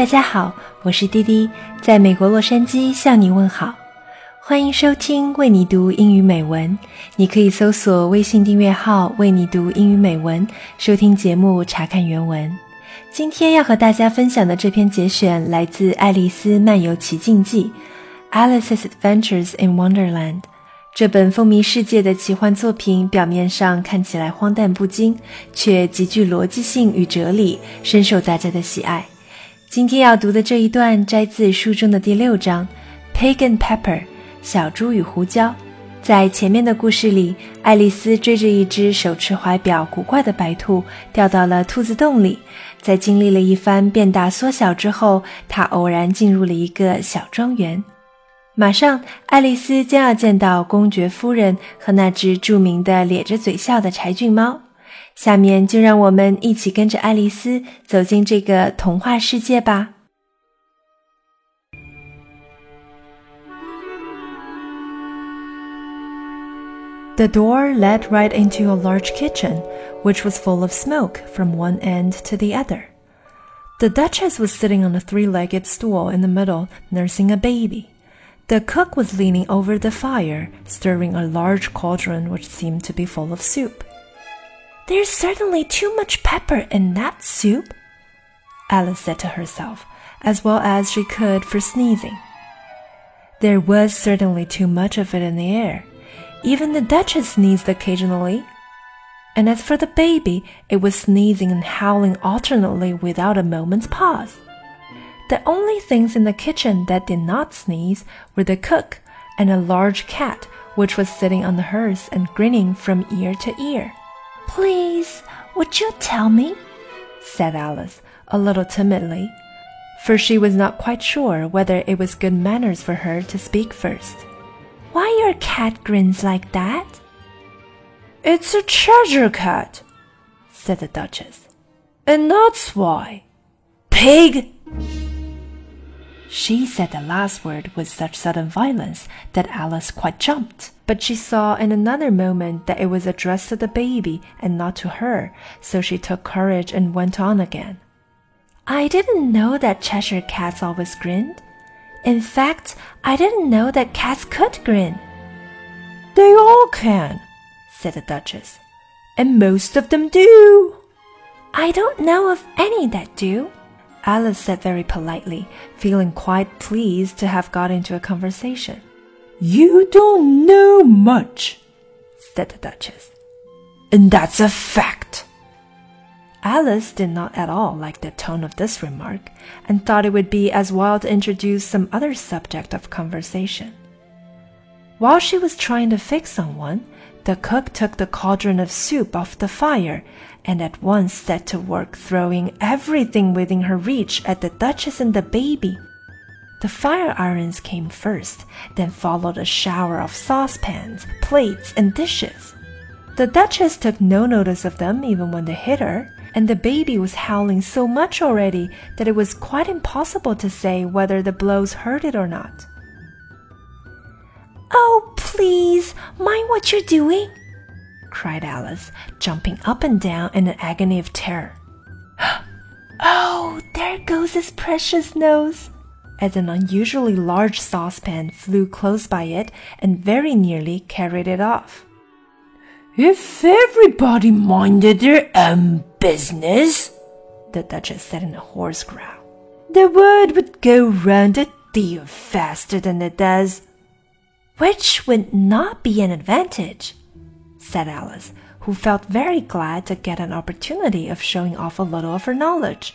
大家好，我是滴滴，在美国洛杉矶向你问好，欢迎收听为你读英语美文。你可以搜索微信订阅号“为你读英语美文”，收听节目，查看原文。今天要和大家分享的这篇节选来自《爱丽丝漫游奇境记》（Alice's Adventures in Wonderland）。这本风靡世界的奇幻作品，表面上看起来荒诞不经，却极具逻辑性与哲理，深受大家的喜爱。今天要读的这一段摘自书中的第六章《Pig and Pepper》小猪与胡椒。在前面的故事里，爱丽丝追着一只手持怀表、古怪的白兔，掉到了兔子洞里。在经历了一番变大缩小之后，她偶然进入了一个小庄园。马上，爱丽丝将要见到公爵夫人和那只著名的咧着嘴笑的柴郡猫。下面就让我们一起跟着爱丽丝走进这个童话世界吧。The door led right into a large kitchen, which was full of smoke from one end to the other. The Duchess was sitting on a three legged stool in the middle, nursing a baby. The cook was leaning over the fire, stirring a large cauldron which seemed to be full of soup. There's certainly too much pepper in that soup, Alice said to herself, as well as she could for sneezing. There was certainly too much of it in the air. Even the Duchess sneezed occasionally. And as for the baby, it was sneezing and howling alternately without a moment's pause. The only things in the kitchen that did not sneeze were the cook and a large cat which was sitting on the hearth and grinning from ear to ear. Please, would you tell me? said Alice, a little timidly, for she was not quite sure whether it was good manners for her to speak first. Why your cat grins like that? It's a Cheshire cat, said the Duchess, and that's why. Pig! She said the last word with such sudden violence that Alice quite jumped but she saw in another moment that it was addressed to the baby and not to her, so she took courage and went on again. I didn't know that Cheshire cats always grinned. In fact, I didn't know that cats could grin. They all can, said the Duchess, and most of them do. I don't know of any that do. Alice said very politely, feeling quite pleased to have got into a conversation. You don't know much, said the Duchess. And that's a fact. Alice did not at all like the tone of this remark and thought it would be as well to introduce some other subject of conversation. While she was trying to fix someone, the cook took the cauldron of soup off the fire and at once set to work throwing everything within her reach at the Duchess and the baby. The fire irons came first, then followed a shower of saucepans, plates, and dishes. The Duchess took no notice of them even when they hit her, and the baby was howling so much already that it was quite impossible to say whether the blows hurt it or not. Oh, please, mind what you're doing, cried Alice, jumping up and down in an agony of terror. oh, there goes his precious nose, as an unusually large saucepan flew close by it and very nearly carried it off. If everybody minded their own business, the Duchess said in a hoarse growl, the word would go round a deal faster than it does. Which would not be an advantage, said Alice, who felt very glad to get an opportunity of showing off a little of her knowledge.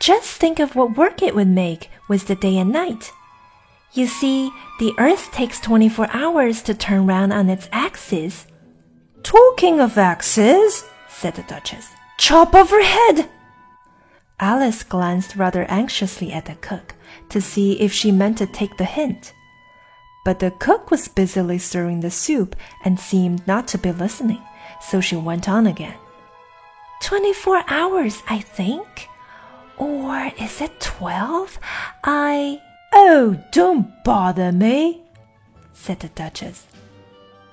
Just think of what work it would make with the day and night. You see, the Earth takes 24 hours to turn round on its axis. Talking of axes, said the Duchess, chop off her head. Alice glanced rather anxiously at the cook to see if she meant to take the hint. But the cook was busily stirring the soup and seemed not to be listening, so she went on again. Twenty four hours, I think. Or is it twelve? I. Oh, don't bother me, said the Duchess.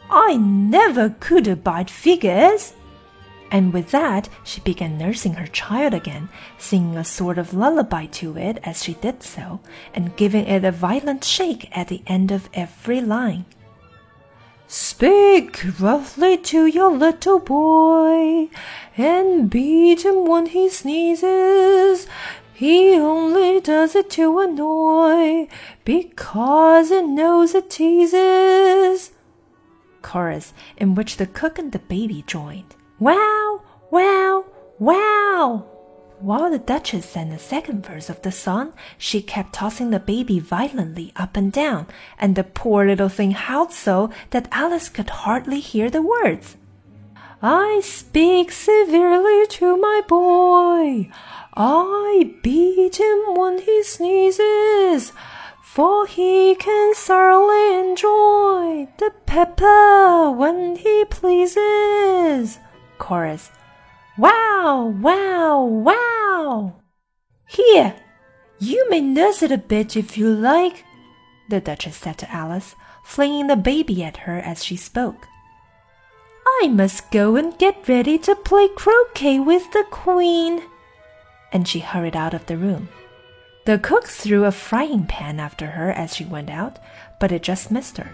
I never could abide figures. And with that, she began nursing her child again, singing a sort of lullaby to it as she did so, and giving it a violent shake at the end of every line. Speak roughly to your little boy, and beat him when he sneezes. He only does it to annoy, because it knows it teases. Chorus, in which the cook and the baby joined. Wow, wow, wow! While the Duchess sang the second verse of the song, she kept tossing the baby violently up and down, and the poor little thing howled so that Alice could hardly hear the words. I speak severely to my boy. I beat him when he sneezes, for he can thoroughly enjoy the pepper when he pleases. Chorus. Wow, wow, wow! Here, you may nurse it a bit if you like, the Duchess said to Alice, flinging the baby at her as she spoke. I must go and get ready to play croquet with the Queen. And she hurried out of the room. The cook threw a frying pan after her as she went out, but it just missed her.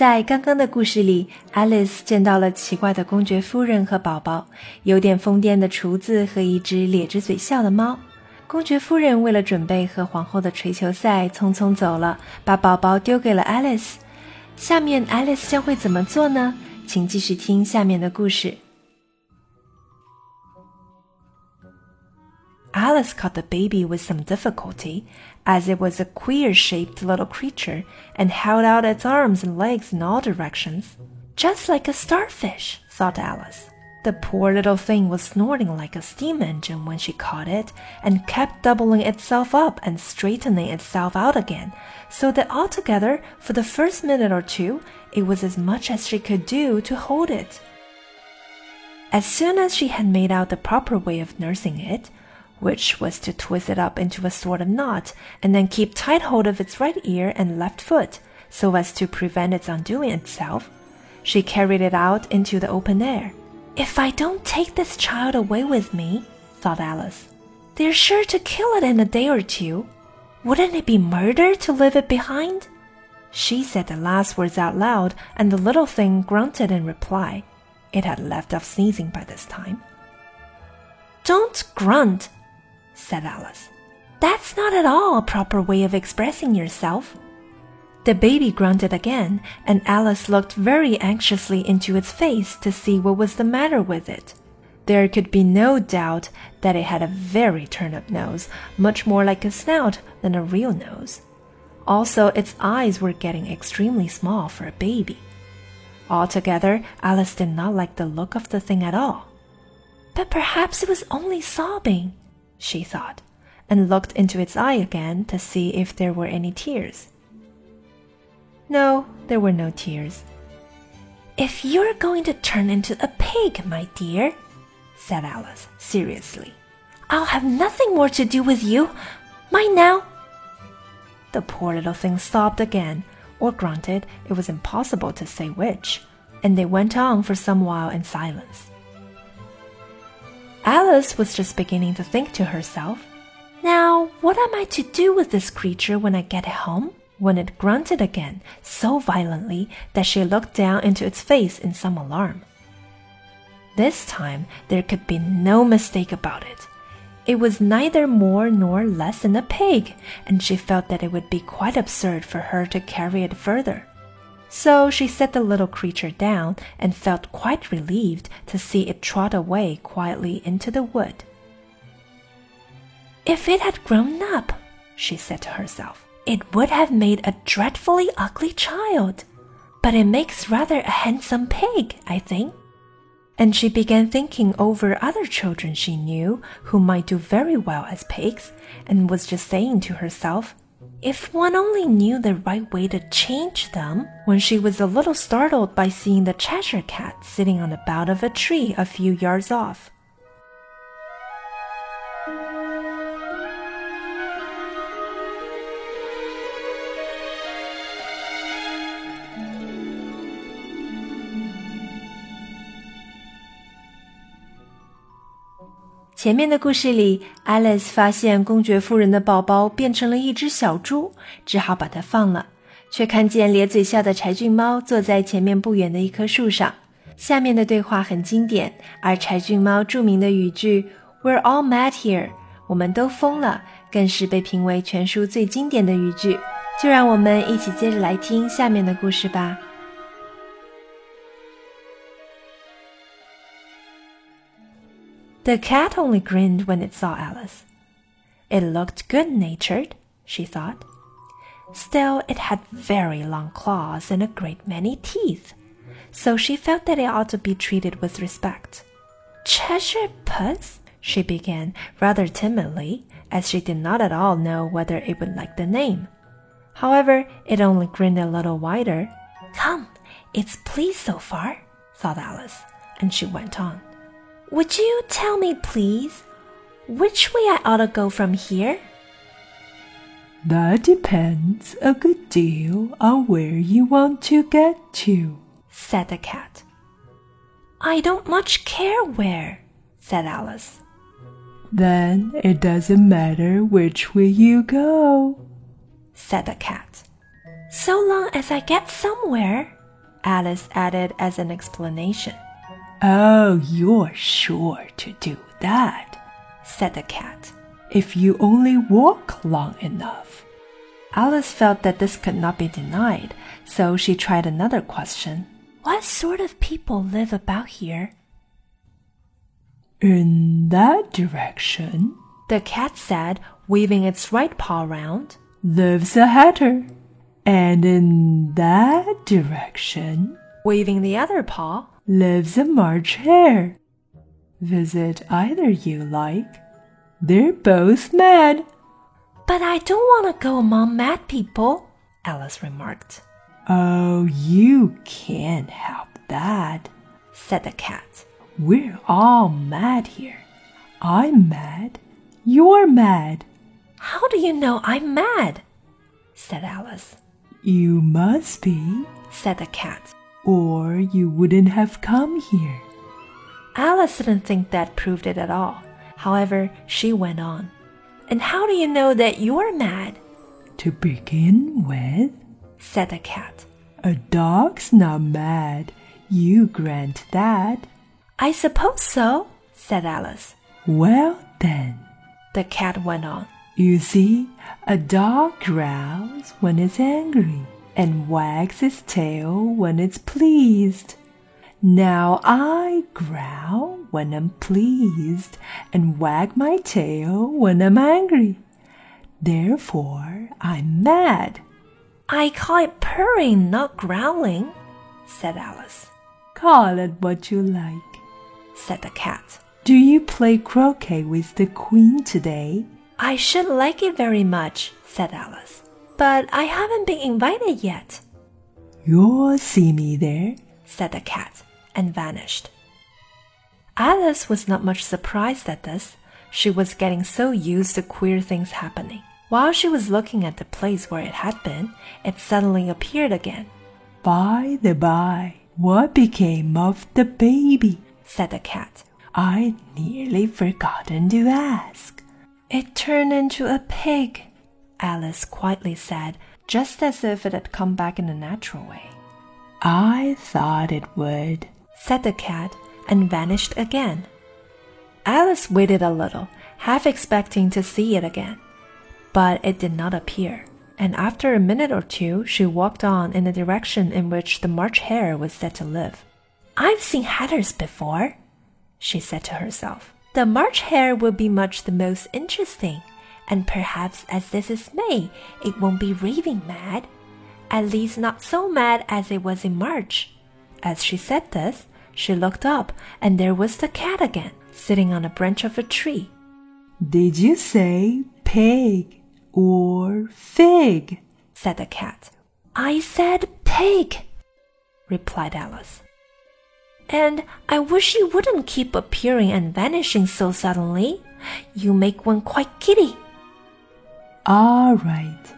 在刚刚的故事里，Alice 见到了奇怪的公爵夫人和宝宝，有点疯癫的厨子和一只咧着嘴笑的猫。公爵夫人为了准备和皇后的锤球赛，匆匆走了，把宝宝丢给了 Alice。下面 Alice 将会怎么做呢？请继续听下面的故事。Alice caught the baby with some difficulty, as it was a queer shaped little creature and held out its arms and legs in all directions. Just like a starfish, thought Alice. The poor little thing was snorting like a steam engine when she caught it and kept doubling itself up and straightening itself out again, so that altogether, for the first minute or two, it was as much as she could do to hold it. As soon as she had made out the proper way of nursing it, which was to twist it up into a sort of knot and then keep tight hold of its right ear and left foot so as to prevent its undoing itself. She carried it out into the open air. If I don't take this child away with me, thought Alice, they're sure to kill it in a day or two. Wouldn't it be murder to leave it behind? She said the last words out loud, and the little thing grunted in reply. It had left off sneezing by this time. Don't grunt, said Alice. That's not at all a proper way of expressing yourself. The baby grunted again, and Alice looked very anxiously into its face to see what was the matter with it. There could be no doubt that it had a very turned up nose, much more like a snout than a real nose. Also, its eyes were getting extremely small for a baby. Altogether, Alice did not like the look of the thing at all. But perhaps it was only sobbing she thought, and looked into its eye again to see if there were any tears. No, there were no tears. If you're going to turn into a pig, my dear, said Alice seriously, I'll have nothing more to do with you. Mind now. The poor little thing sobbed again, or grunted, it was impossible to say which, and they went on for some while in silence. Alice was just beginning to think to herself, Now, what am I to do with this creature when I get home? when it grunted again so violently that she looked down into its face in some alarm. This time there could be no mistake about it. It was neither more nor less than a pig, and she felt that it would be quite absurd for her to carry it further. So she set the little creature down and felt quite relieved to see it trot away quietly into the wood. If it had grown up, she said to herself, it would have made a dreadfully ugly child. But it makes rather a handsome pig, I think. And she began thinking over other children she knew who might do very well as pigs, and was just saying to herself, if one only knew the right way to change them, when she was a little startled by seeing the Cheshire Cat sitting on the bough of a tree a few yards off. 前面的故事里，Alice 发现公爵夫人的宝宝变成了一只小猪，只好把它放了，却看见咧嘴笑的柴郡猫坐在前面不远的一棵树上。下面的对话很经典，而柴郡猫著名的语句 "We're all mad here"，我们都疯了，更是被评为全书最经典的语句。就让我们一起接着来听下面的故事吧。The cat only grinned when it saw Alice. It looked good natured, she thought. Still, it had very long claws and a great many teeth, so she felt that it ought to be treated with respect. Cheshire Puss, she began rather timidly, as she did not at all know whether it would like the name. However, it only grinned a little wider. Come, it's pleased so far, thought Alice, and she went on. Would you tell me, please, which way I ought to go from here? That depends a good deal on where you want to get to, said the cat. I don't much care where, said Alice. Then it doesn't matter which way you go, said the cat. So long as I get somewhere, Alice added as an explanation. Oh, you're sure to do that, said the cat, if you only walk long enough. Alice felt that this could not be denied, so she tried another question. What sort of people live about here? In that direction, the cat said, waving its right paw round, lives a hatter. And in that direction, waving the other paw, lives a March hare. Visit either you like. They're both mad. But I don't want to go among mad people, Alice remarked. Oh, you can't help that, said the cat. We're all mad here. I'm mad. You're mad. How do you know I'm mad? said Alice. You must be, said the cat or you wouldn't have come here. Alice didn't think that proved it at all. However, she went on. And how do you know that you're mad? To begin with, said the cat, a dog's not mad. You grant that. I suppose so, said Alice. Well, then, the cat went on. You see, a dog growls when it's angry and wags its tail when it's pleased. Now I growl when I'm pleased and wag my tail when I'm angry. Therefore, I'm mad. I call it purring, not growling, said Alice. Call it what you like, said the cat. Do you play croquet with the queen today? I should like it very much, said Alice but I haven't been invited yet. You'll see me there, said the cat, and vanished. Alice was not much surprised at this. She was getting so used to queer things happening. While she was looking at the place where it had been, it suddenly appeared again. By the by, what became of the baby? said the cat. I'd nearly forgotten to ask. It turned into a pig, Alice quietly said, just as if it had come back in a natural way. I thought it would, said the cat, and vanished again. Alice waited a little, half expecting to see it again. But it did not appear, and after a minute or two she walked on in the direction in which the March Hare was said to live. I've seen hatters before, she said to herself. The March Hare will be much the most interesting and perhaps as this is May, it won't be raving mad. At least not so mad as it was in March. As she said this, she looked up, and there was the cat again, sitting on a branch of a tree. Did you say pig or fig? said the cat. I said pig, replied Alice. And I wish you wouldn't keep appearing and vanishing so suddenly. You make one quite giddy. All right,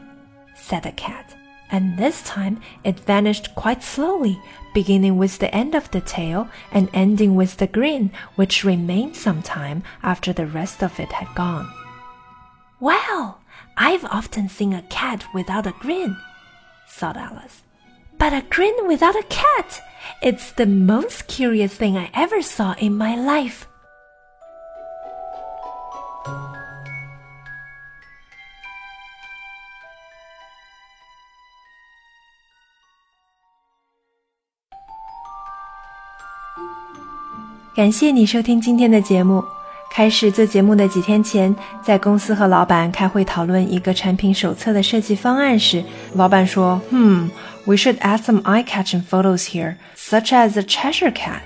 said the cat, and this time it vanished quite slowly, beginning with the end of the tail and ending with the grin, which remained some time after the rest of it had gone. Well, I've often seen a cat without a grin, thought Alice. But a grin without a cat! It's the most curious thing I ever saw in my life. 感谢你收听今天的节目。开始做节目的几天前，在公司和老板开会讨论一个产品手册的设计方案时，老板说：“Hmm, we should add some eye-catching photos here, such as a Cheshire cat。”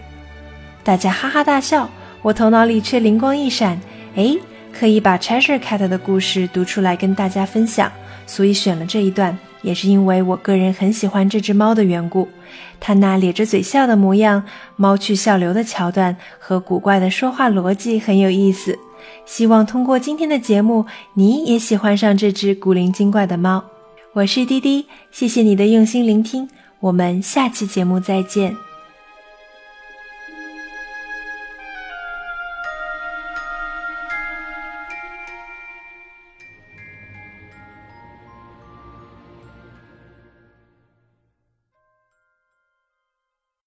大家哈哈大笑，我头脑里却灵光一闪，哎，可以把 Cheshire cat 的故事读出来跟大家分享，所以选了这一段。也是因为我个人很喜欢这只猫的缘故，它那咧着嘴笑的模样、猫去笑流的桥段和古怪的说话逻辑很有意思。希望通过今天的节目，你也喜欢上这只古灵精怪的猫。我是滴滴，谢谢你的用心聆听，我们下期节目再见。